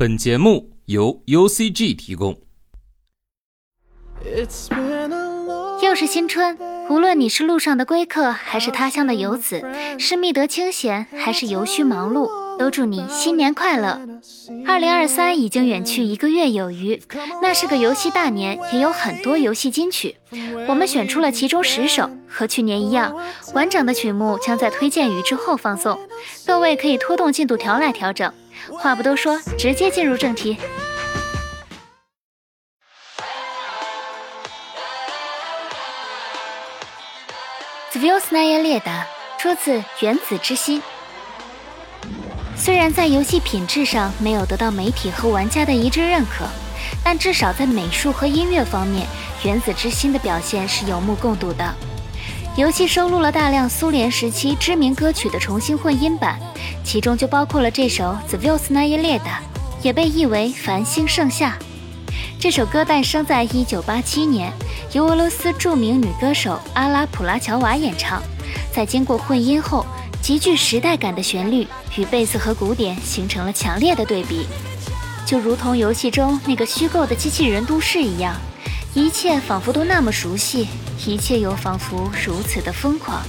本节目由 UCG 提供。又是新春，无论你是路上的归客，还是他乡的游子，是觅得清闲，还是游须忙碌，都祝你新年快乐。二零二三已经远去一个月有余，那是个游戏大年，也有很多游戏金曲。我们选出了其中十首，和去年一样，完整的曲目将在推荐语之后放送，各位可以拖动进度条来调整。话不多说，直接进入正题。Zvelsnaya Leda 出自《原子之心》。虽然在游戏品质上没有得到媒体和玩家的一致认可，但至少在美术和音乐方面，《原子之心》的表现是有目共睹的。游戏收录了大量苏联时期知名歌曲的重新混音版，其中就包括了这首《Zvelsnaya Leda》，也被译为《繁星盛夏》。这首歌诞生在1987年，由俄罗斯著名女歌手阿拉普拉乔娃演唱。在经过混音后，极具时代感的旋律与贝斯和鼓点形成了强烈的对比，就如同游戏中那个虚构的机器人都市一样，一切仿佛都那么熟悉。一切又仿佛如此的疯狂。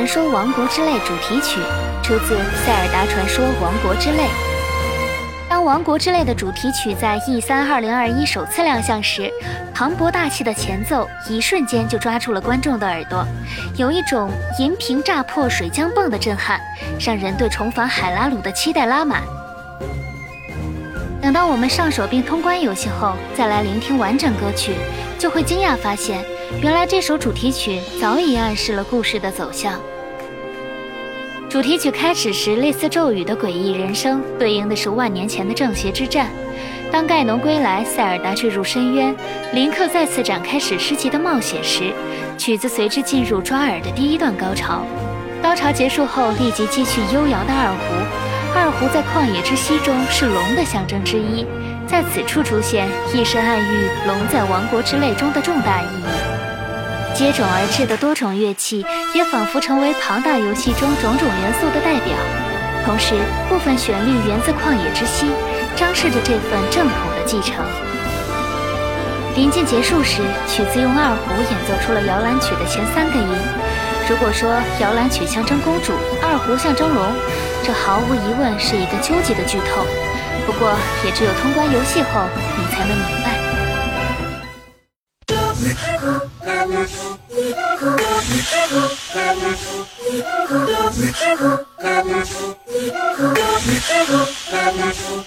传说：王国之泪》主题曲，出自《塞尔达传说：王国之泪》。当《王国之泪》的主题曲在 E 三二零二一首次亮相时，磅礴大气的前奏一瞬间就抓住了观众的耳朵，有一种银瓶炸破水浆迸的震撼，让人对重返海拉鲁的期待拉满。等到我们上手并通关游戏后，再来聆听完整歌曲，就会惊讶发现，原来这首主题曲早已暗示了故事的走向。主题曲开始时，类似咒语的诡异人声，对应的是万年前的正邪之战。当盖农归来，塞尔达坠入深渊，林克再次展开史诗级的冒险时，曲子随之进入抓耳的第一段高潮。高潮结束后，立即继续悠扬的二胡。二胡在旷野之息中是龙的象征之一，在此处出现，亦是暗喻龙在王国之泪中的重大意义。接踵而至的多种乐器，也仿佛成为庞大游戏中种种元素的代表。同时，部分旋律源自旷野之息，彰示着这份正统的继承。临近结束时，曲子用二胡演奏出了摇篮曲的前三个音。如果说摇篮曲象征公主，二胡象征龙，这毫无疑问是一个究极的剧透。不过，也只有通关游戏后，你才能明白。Thank you.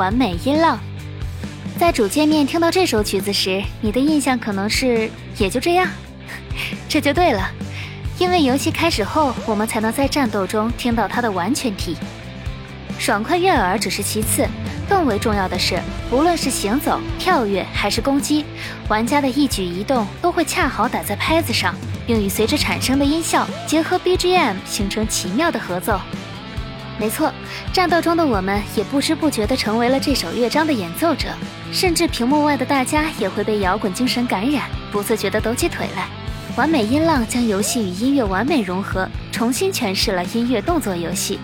完美音浪》。在主界面听到这首曲子时，你的印象可能是也就这样。这就对了，因为游戏开始后，我们才能在战斗中听到它的完全体。爽快悦耳只是其次，更为重要的是，无论是行走、跳跃还是攻击，玩家的一举一动都会恰好打在拍子上，并与随之产生的音效结合 BGM 形成奇妙的合奏。没错，战斗中的我们也不知不觉地成为了这首乐章的演奏者，甚至屏幕外的大家也会被摇滚精神感染，不自觉地抖起腿来。完美音浪将游戏与音乐完美融合，重新诠释了音乐动作游戏。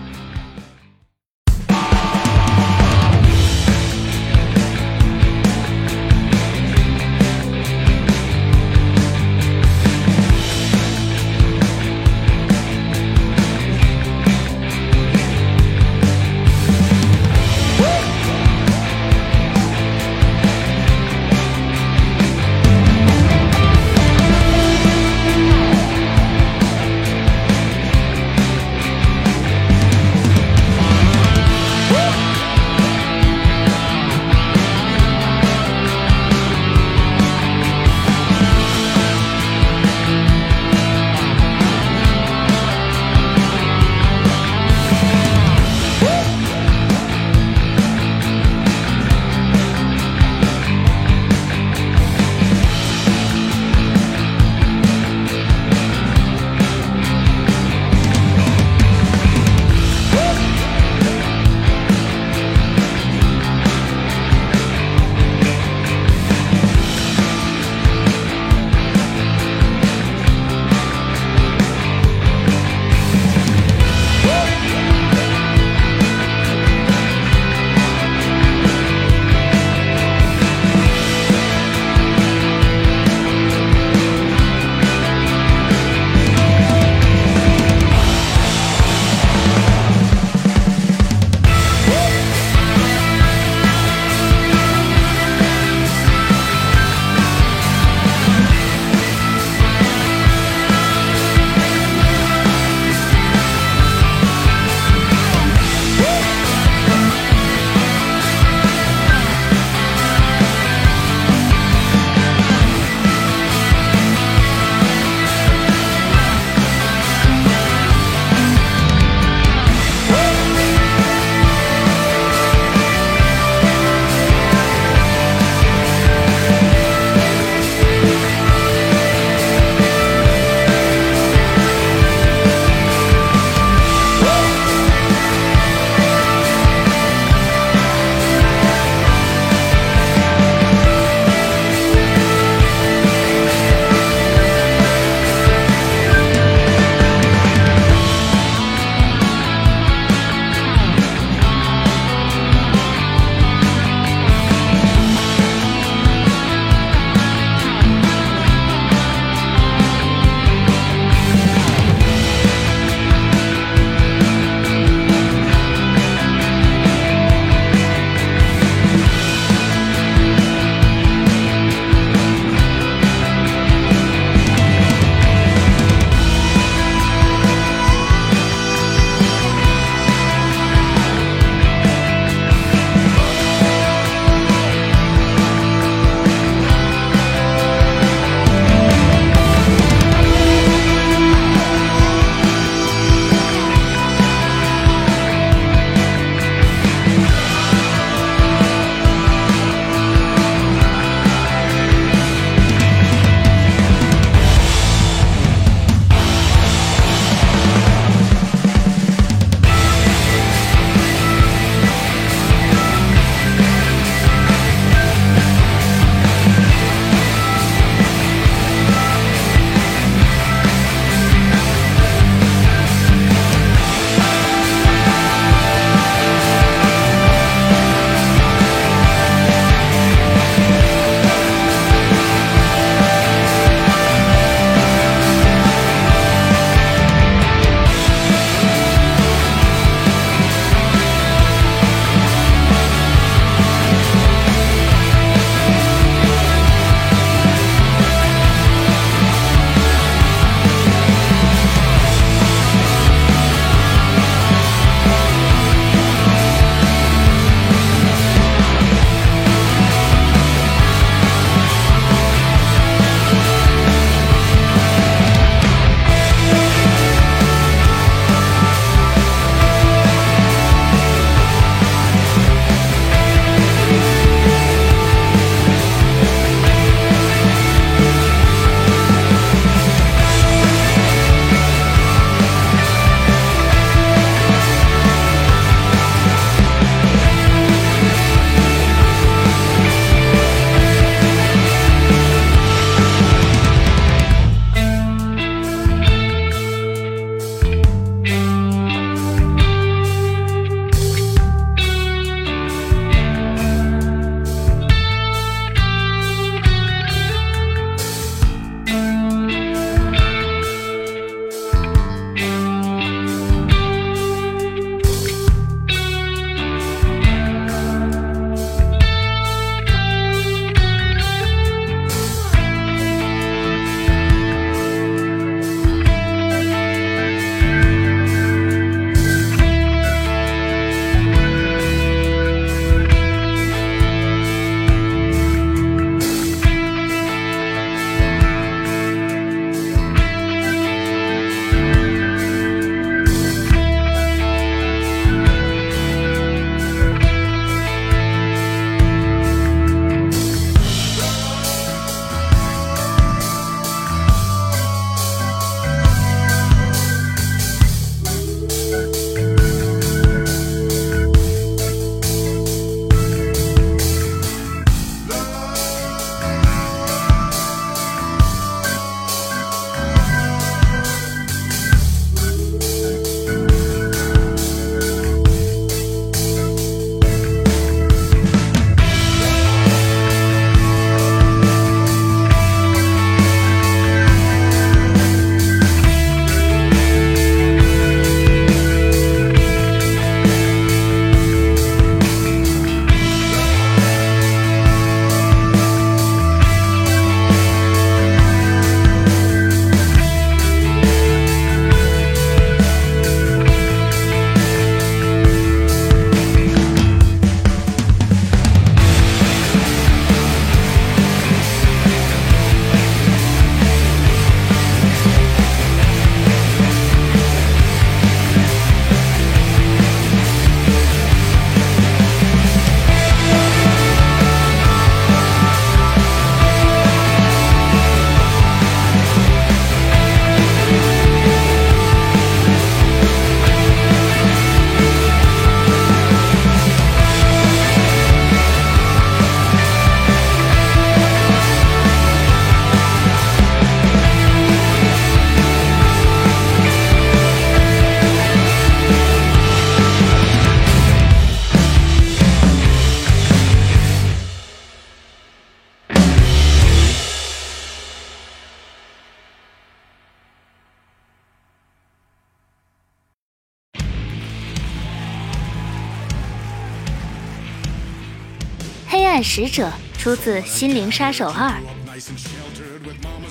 使者》出自《心灵杀手二》。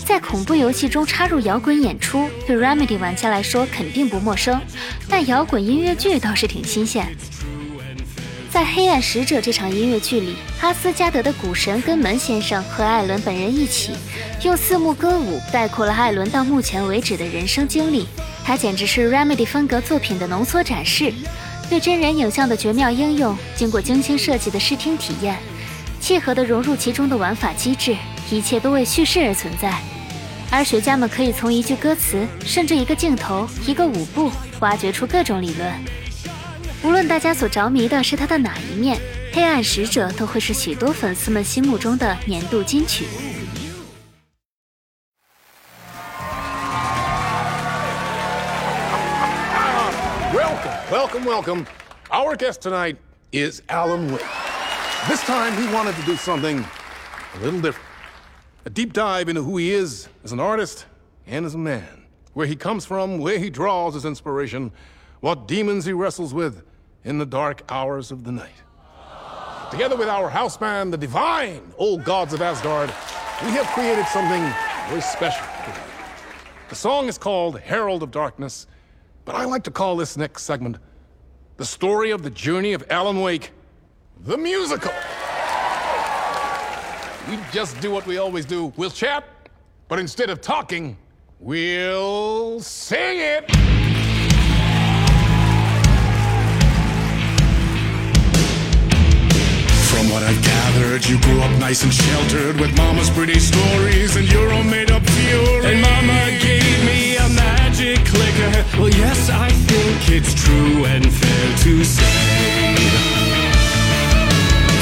在恐怖游戏中插入摇滚演出，对 Remedy 玩家来说肯定不陌生，但摇滚音乐剧倒是挺新鲜。在《黑暗使者》这场音乐剧里，阿斯加德的股神根门先生和艾伦本人一起，用四幕歌舞概括了艾伦到目前为止的人生经历。他简直是 Remedy 风格作品的浓缩展示，对真人影像的绝妙应用，经过精心设计的视听体验，契合的融入其中的玩法机制，一切都为叙事而存在。而学家们可以从一句歌词，甚至一个镜头、一个舞步，挖掘出各种理论。无论大家所着迷的是他的哪一面，《黑暗使者》都会是许多粉丝们心目中的年度金曲。Welcome, welcome, welcome. Our guest tonight is Alan Wake. This time he wanted to do something a little different. A deep dive into who he is as an artist and as a man, where he comes from, where he draws his inspiration, what demons he wrestles with in the dark hours of the night. Together with our house band, the divine old gods of Asgard, we have created something very special. The song is called Herald of Darkness, but I like to call this next segment the story of the journey of Alan Wake, the musical we just do what we always do. We'll chat, but instead of talking, we'll sing it. From what I've gathered, you grew up nice and sheltered with mama's pretty stories and your own made up fury. And mama gave me a magic clicker. Well, yes, I think it's true and fair to say.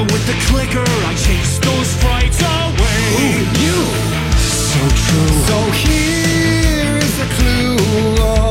Yeah, with the clicker I chase those frights away Who knew? so true. So here is the clue.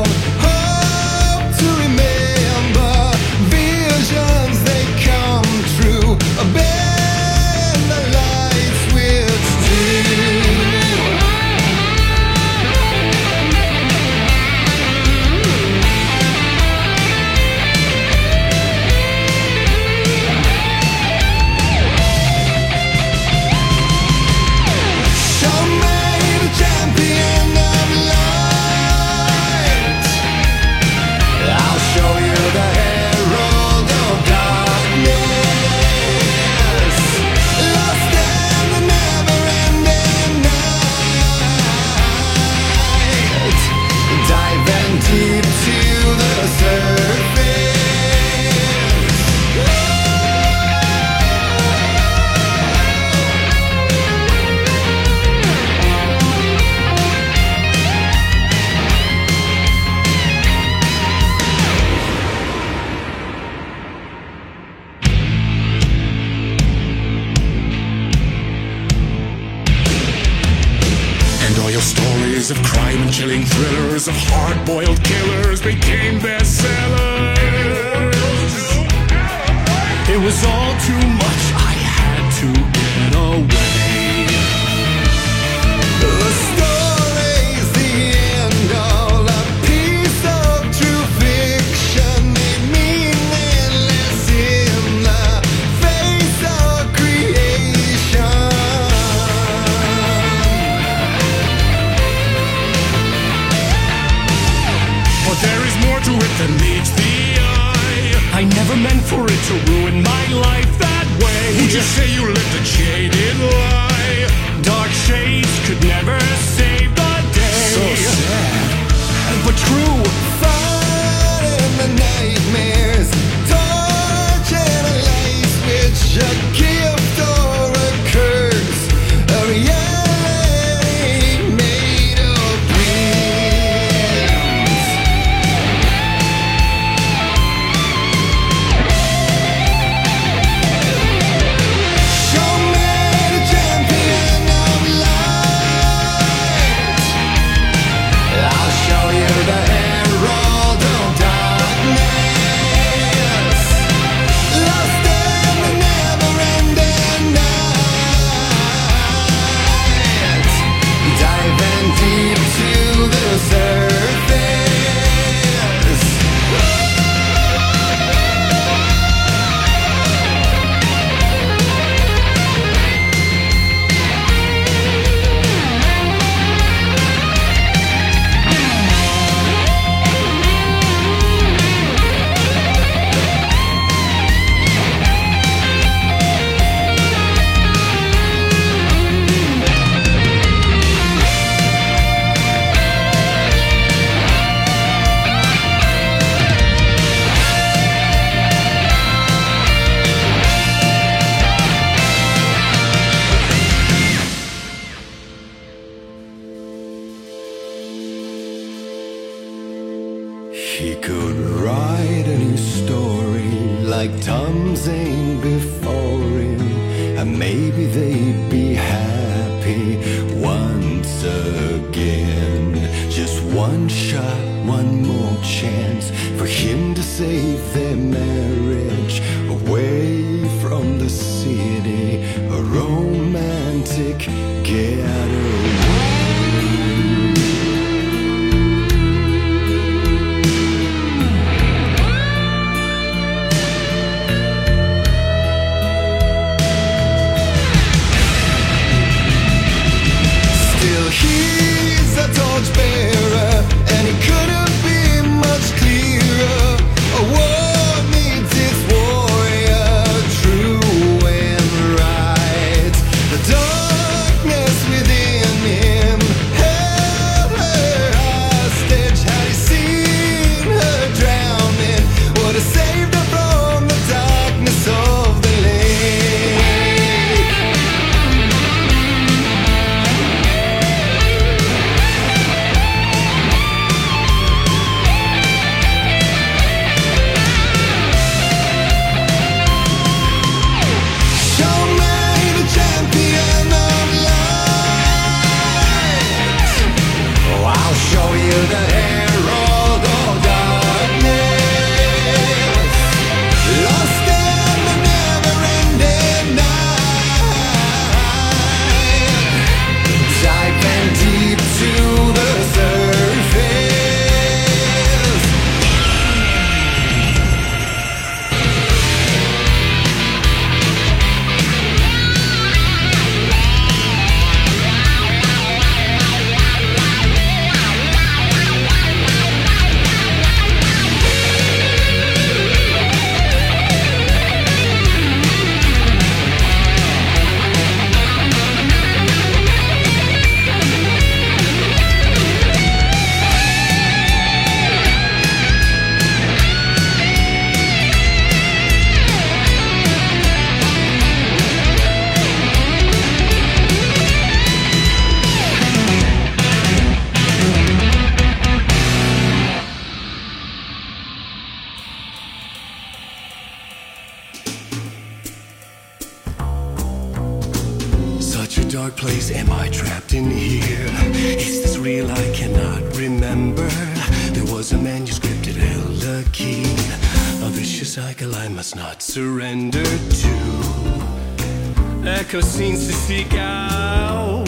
Echo seems to seek out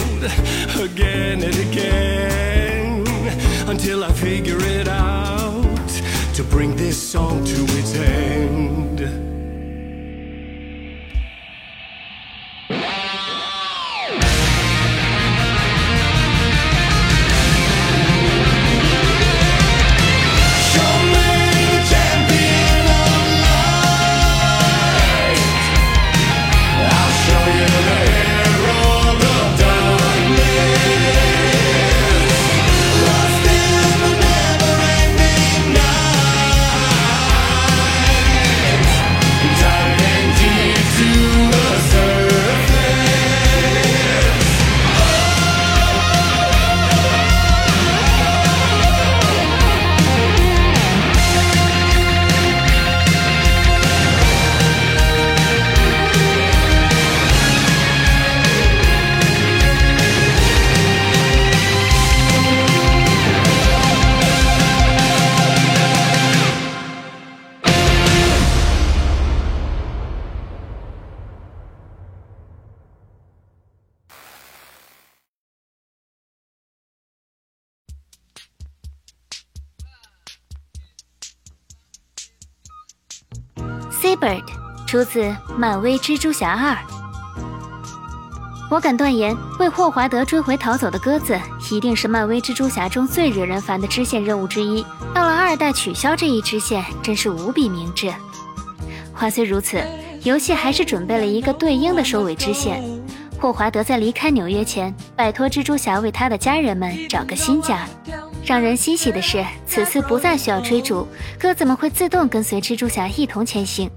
again and again until I figure it out to bring this song to its end. A bird 出自漫威蜘蛛侠二。我敢断言，为霍华德追回逃走的鸽子，一定是漫威蜘蛛侠中最惹人烦的支线任务之一。到了二代取消这一支线，真是无比明智。话虽如此，游戏还是准备了一个对应的收尾支线。霍华德在离开纽约前，拜托蜘蛛侠为他的家人们找个新家。让人欣喜的是，此次不再需要追逐，鸽子们会自动跟随蜘蛛侠一同前行。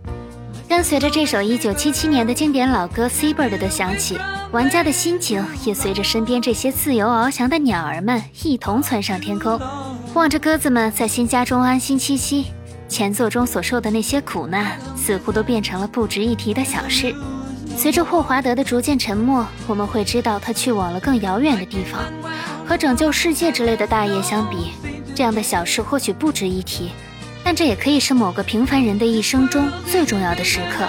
跟随着这首1977年的经典老歌《Seabird》的响起，玩家的心情也随着身边这些自由翱翔的鸟儿们一同窜上天空。望着鸽子们在新家中安心栖息，前作中所受的那些苦难似乎都变成了不值一提的小事。随着霍华德的逐渐沉默，我们会知道他去往了更遥远的地方。和拯救世界之类的大业相比，这样的小事或许不值一提。但这也可以是某个平凡人的一生中最重要的时刻，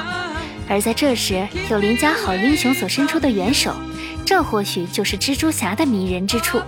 而在这时有邻家好英雄所伸出的援手，这或许就是蜘蛛侠的迷人之处。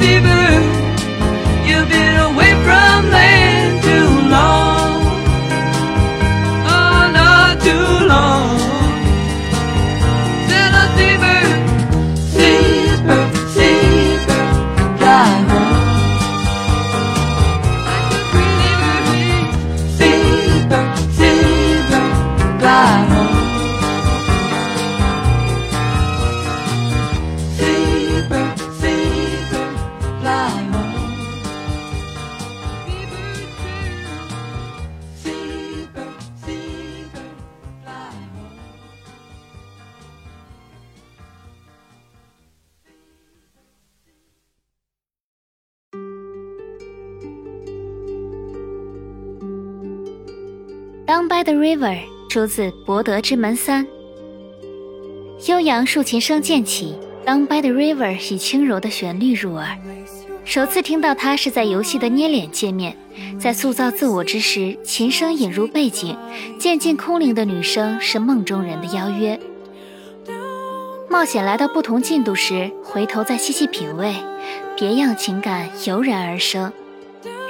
see the the River》出自《博德之门三》。悠扬竖琴声渐起，《by the River》以轻柔的旋律入耳。首次听到它是在游戏的捏脸界面，在塑造自我之时，琴声引入背景，渐进空灵的女声是梦中人的邀约。冒险来到不同进度时，回头再细细品味，别样情感油然而生。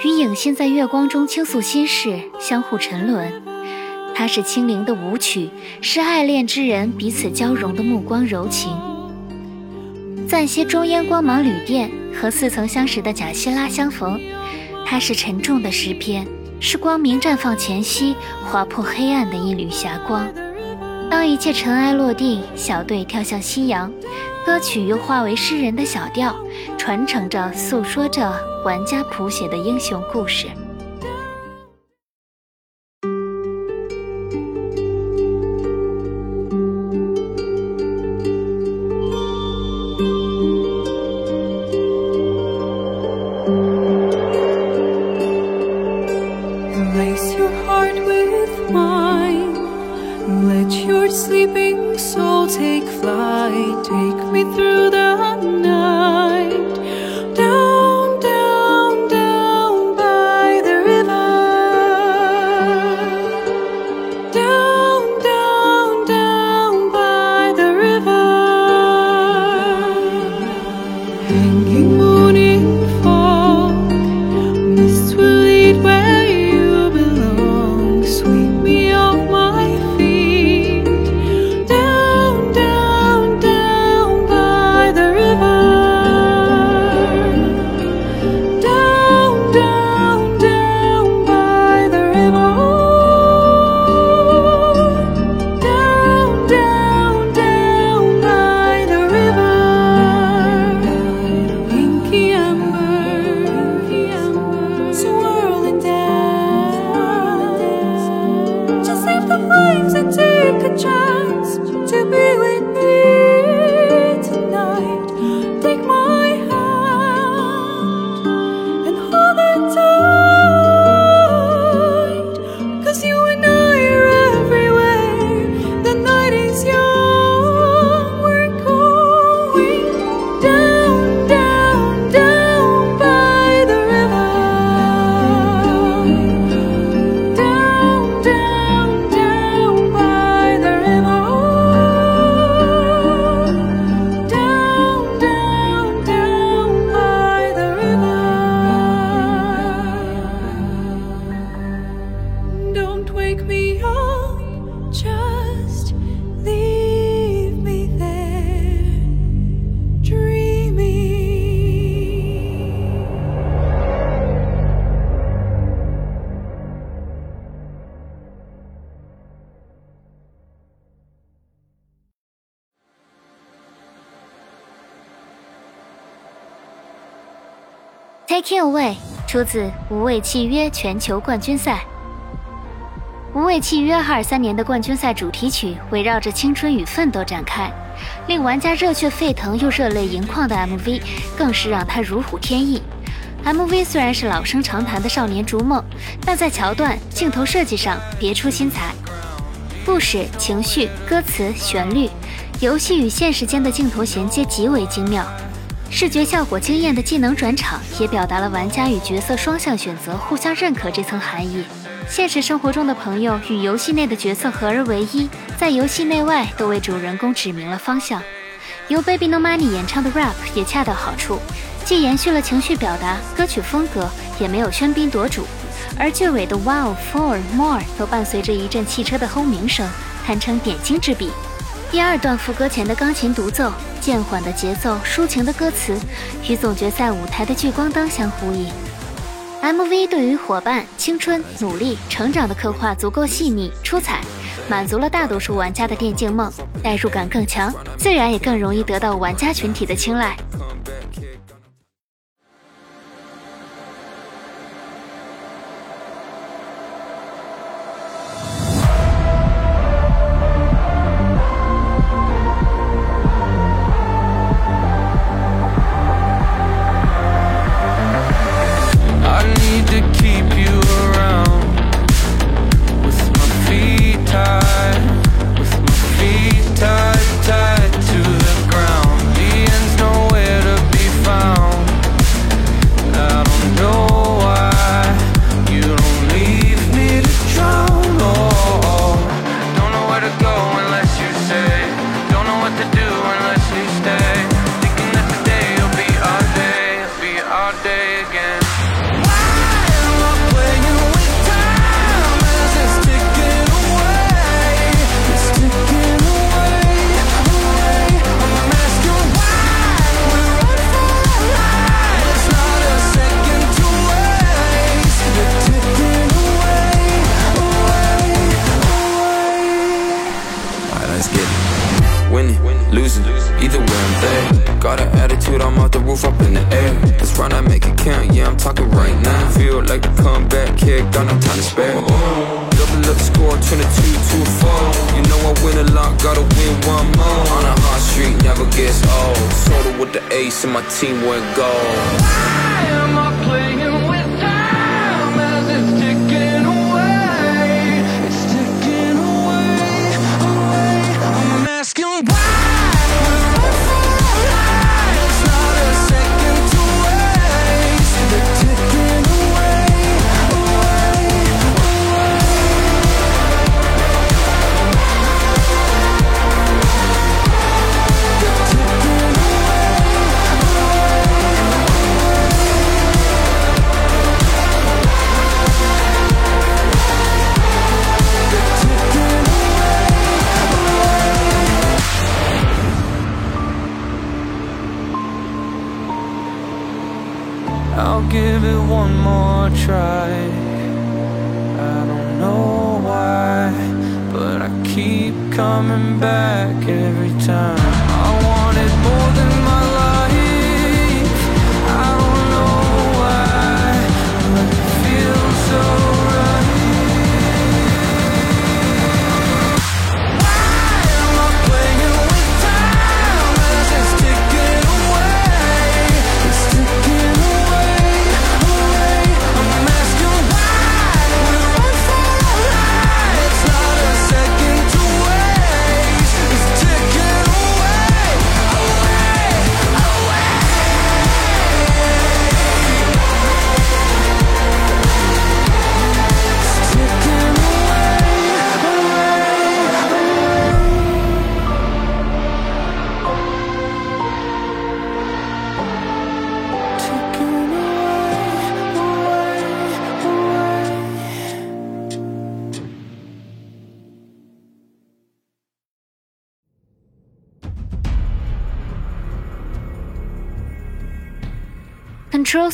与影星在月光中倾诉心事，相互沉沦。它是轻灵的舞曲，是爱恋之人彼此交融的目光柔情。暂歇中烟光芒旅店和似曾相识的贾西拉相逢，它是沉重的诗篇，是光明绽放前夕划破黑暗的一缕霞光。当一切尘埃落定，小队跳向夕阳，歌曲又化为诗人的小调，传承着、诉说着玩家谱写的英雄故事。Taking 出自《无畏契约》全球冠军赛。《无畏契约》二三年的冠军赛主题曲围绕着青春与奋斗展开，令玩家热血沸腾又热泪盈眶的 MV 更是让他如虎添翼。MV 虽然是老生常谈的少年逐梦，但在桥段、镜头设计上别出心裁。故事、情绪、歌词、旋律，游戏与现实间的镜头衔接极为精妙，视觉效果惊艳的技能转场也表达了玩家与角色双向选择互相认可这层含义。现实生活中的朋友与游戏内的角色合而为一，在游戏内外都为主人公指明了方向。由 Baby No Money 演唱的 rap 也恰到好处，既延续了情绪表达，歌曲风格也没有喧宾夺主，而句尾的 Wow for more 都伴随着一阵汽车的轰鸣声，堪称点睛之笔。第二段副歌前的钢琴独奏，渐缓的节奏，抒情的歌词，与总决赛舞台的聚光灯相呼应。MV 对于伙伴、青春、努力、成长的刻画足够细腻出彩，满足了大多数玩家的电竞梦，代入感更强，自然也更容易得到玩家群体的青睐。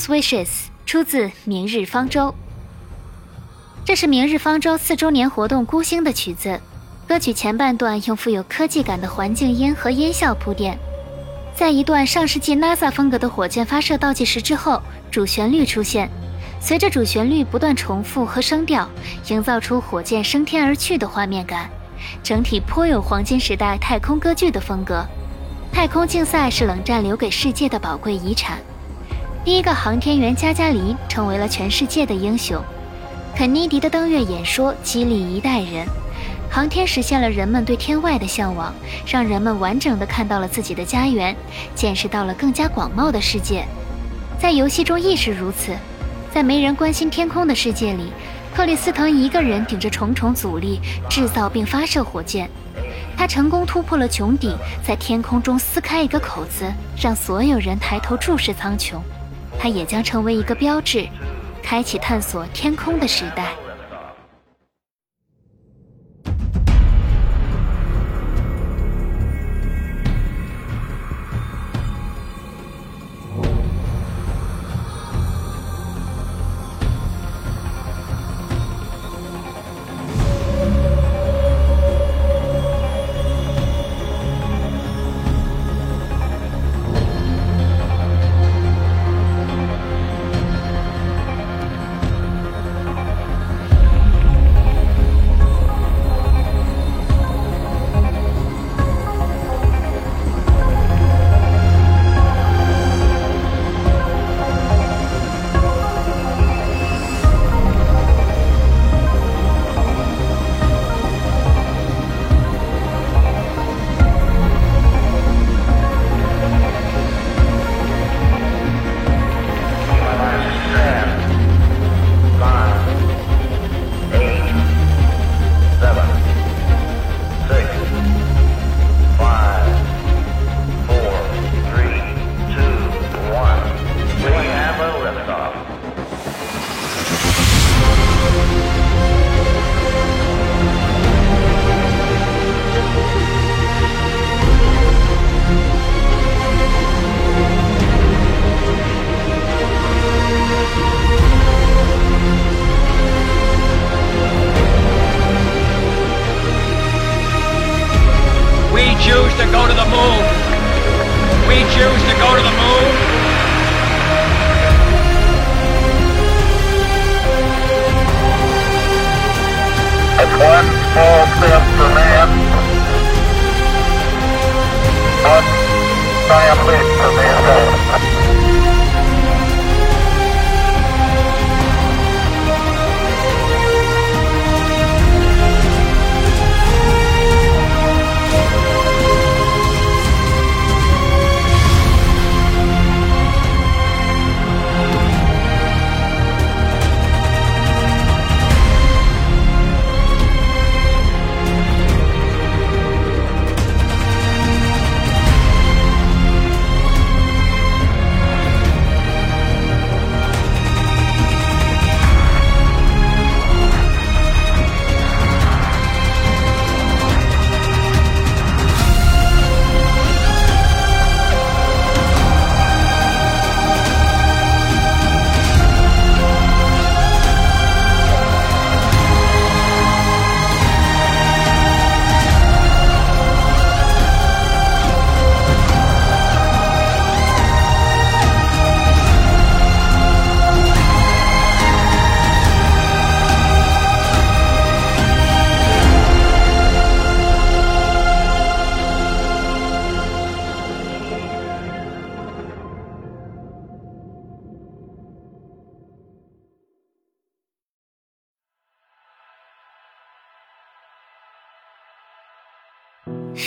Wishes 出自《明日方舟》，这是《明日方舟》四周年活动孤星的曲子。歌曲前半段用富有科技感的环境音和音效铺垫，在一段上世纪 NASA 风格的火箭发射倒计时之后，主旋律出现，随着主旋律不断重复和声调，营造出火箭升天而去的画面感，整体颇有黄金时代太空歌剧的风格。太空竞赛是冷战留给世界的宝贵遗产。第一个航天员加加林成为了全世界的英雄，肯尼迪的登月演说激励一代人。航天实现了人们对天外的向往，让人们完整的看到了自己的家园，见识到了更加广袤的世界。在游戏中亦是如此，在没人关心天空的世界里，克里斯滕一个人顶着重重阻力制造并发射火箭，他成功突破了穹顶，在天空中撕开一个口子，让所有人抬头注视苍穹。它也将成为一个标志，开启探索天空的时代。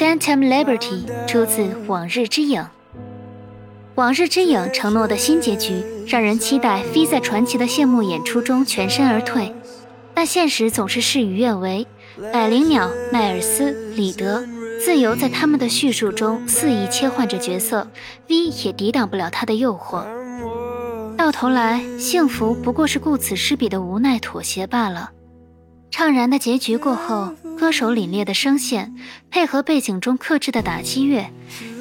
Phantom Liberty 出自《往日之影》。《往日之影》承诺的新结局，让人期待飞在传奇的谢幕演出中全身而退，但现实总是事与愿违。百灵鸟、迈尔斯、里德、自由在他们的叙述中肆意切换着角色，V 也抵挡不了他的诱惑。到头来，幸福不过是顾此失彼的无奈妥协罢了。怅然的结局过后，歌手凛冽的声线配合背景中克制的打击乐，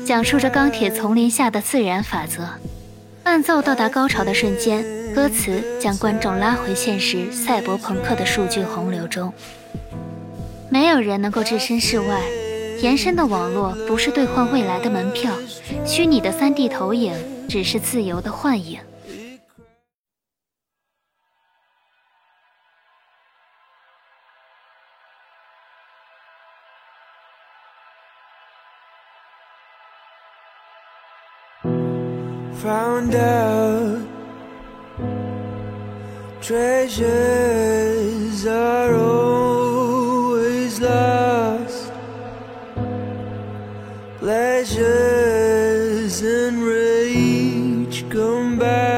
讲述着钢铁丛林下的自然法则。伴奏到达高潮的瞬间，歌词将观众拉回现实赛博朋克的数据洪流中。没有人能够置身事外，延伸的网络不是兑换未来的门票，虚拟的 3D 投影只是自由的幻影。find out treasures are always lost, pleasures and rage come back.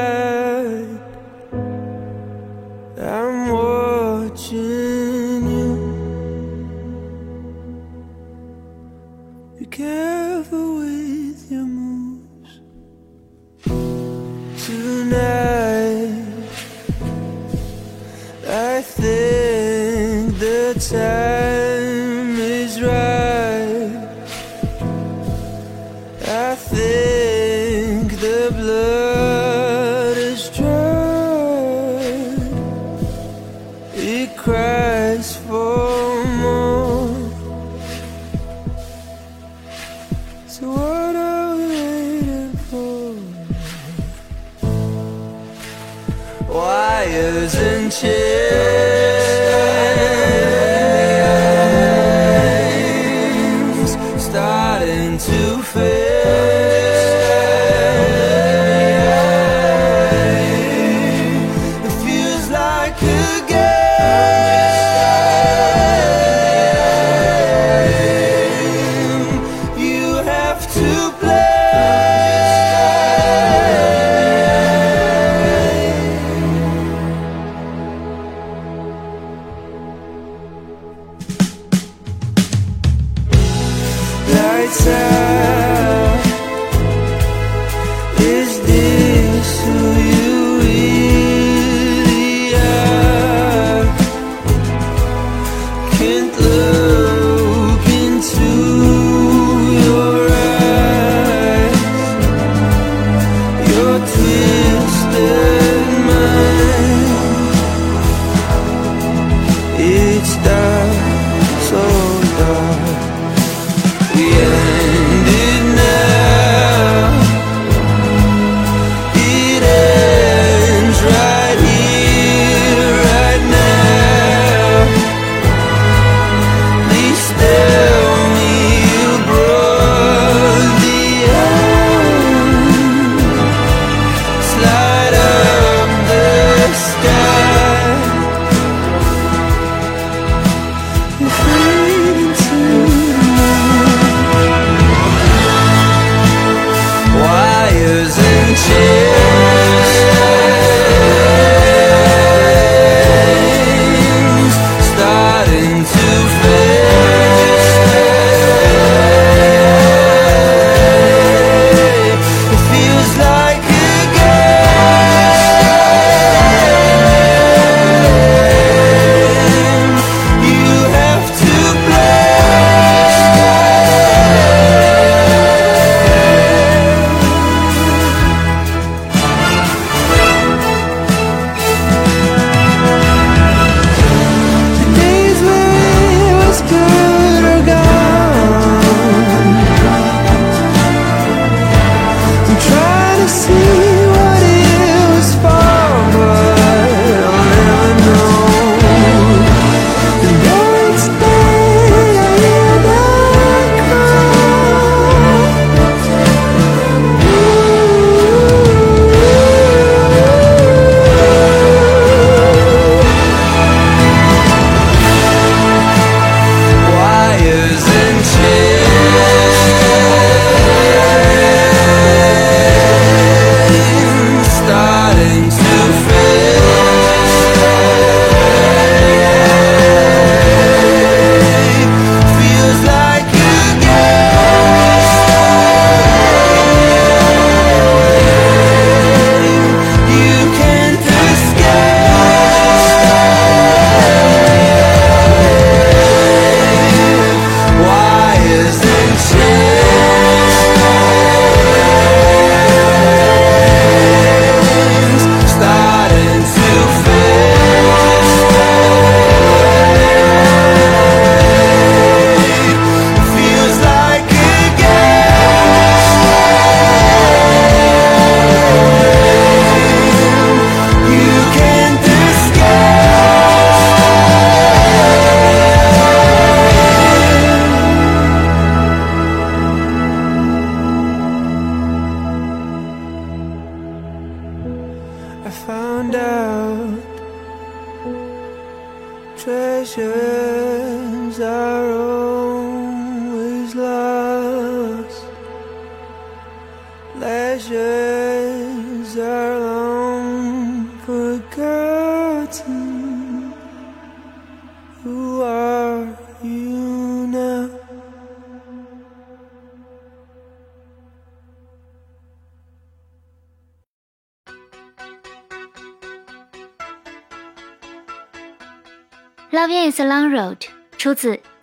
天。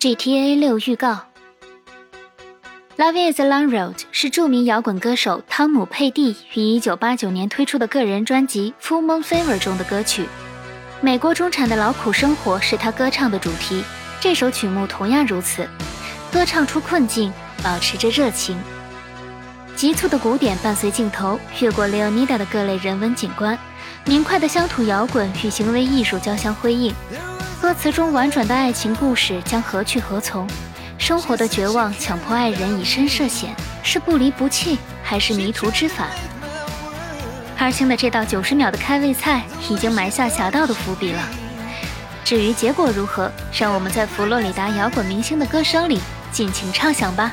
GTA 六预告。《Love Is a Long Road》是著名摇滚歌手汤姆·佩蒂于1989年推出的个人专辑《Full Moon Fever》中的歌曲。美国中产的劳苦生活是他歌唱的主题，这首曲目同样如此，歌唱出困境，保持着热情。急促的鼓点伴随镜头越过雷欧尼达的各类人文景观，明快的乡土摇滚与行为艺术交相辉映。歌词中婉转的爱情故事将何去何从？生活的绝望强迫爱人以身涉险，是不离不弃，还是迷途知返？二星的这道九十秒的开胃菜已经埋下侠盗的伏笔了。至于结果如何，让我们在佛罗里达摇滚明星的歌声里尽情畅想吧。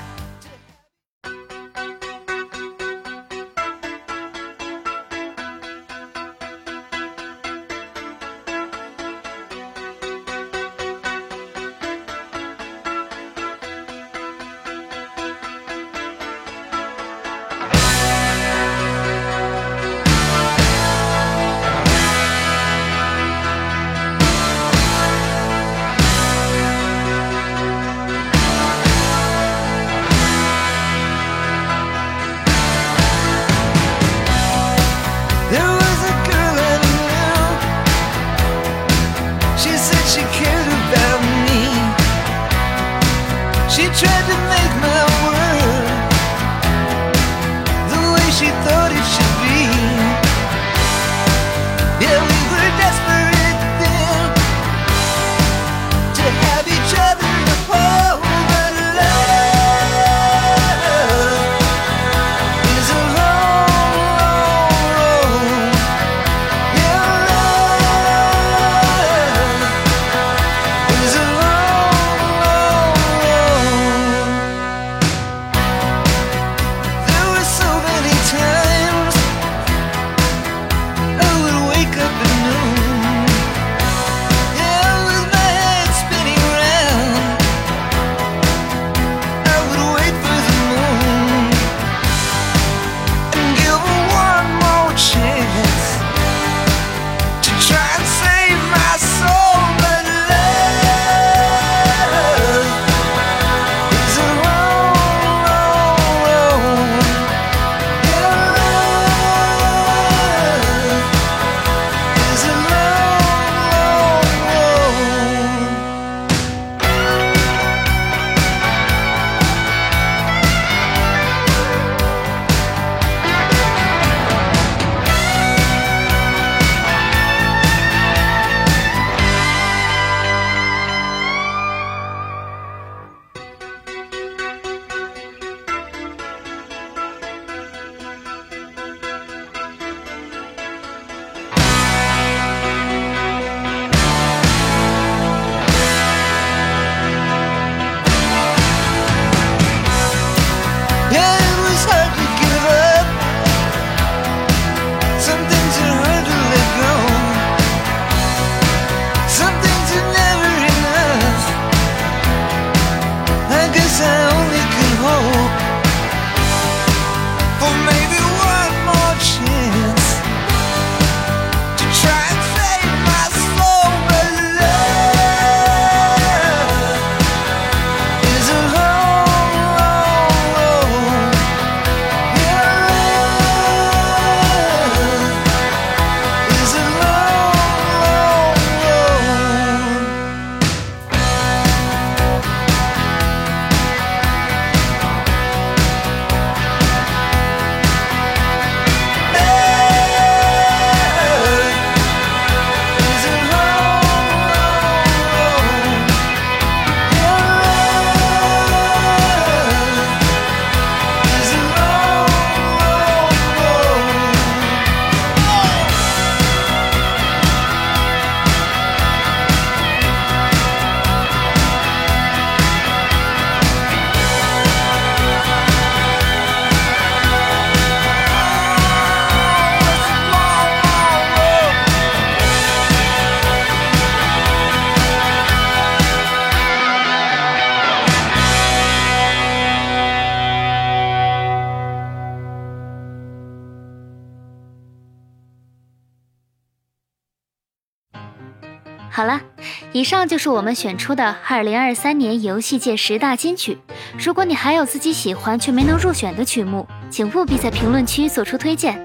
以上就是我们选出的2023年游戏界十大金曲。如果你还有自己喜欢却没能入选的曲目，请务必在评论区做出推荐。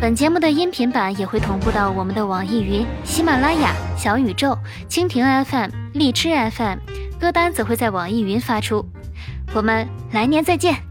本节目的音频版也会同步到我们的网易云、喜马拉雅、小宇宙、蜻蜓 FM、荔枝 FM，歌单则会在网易云发出。我们来年再见。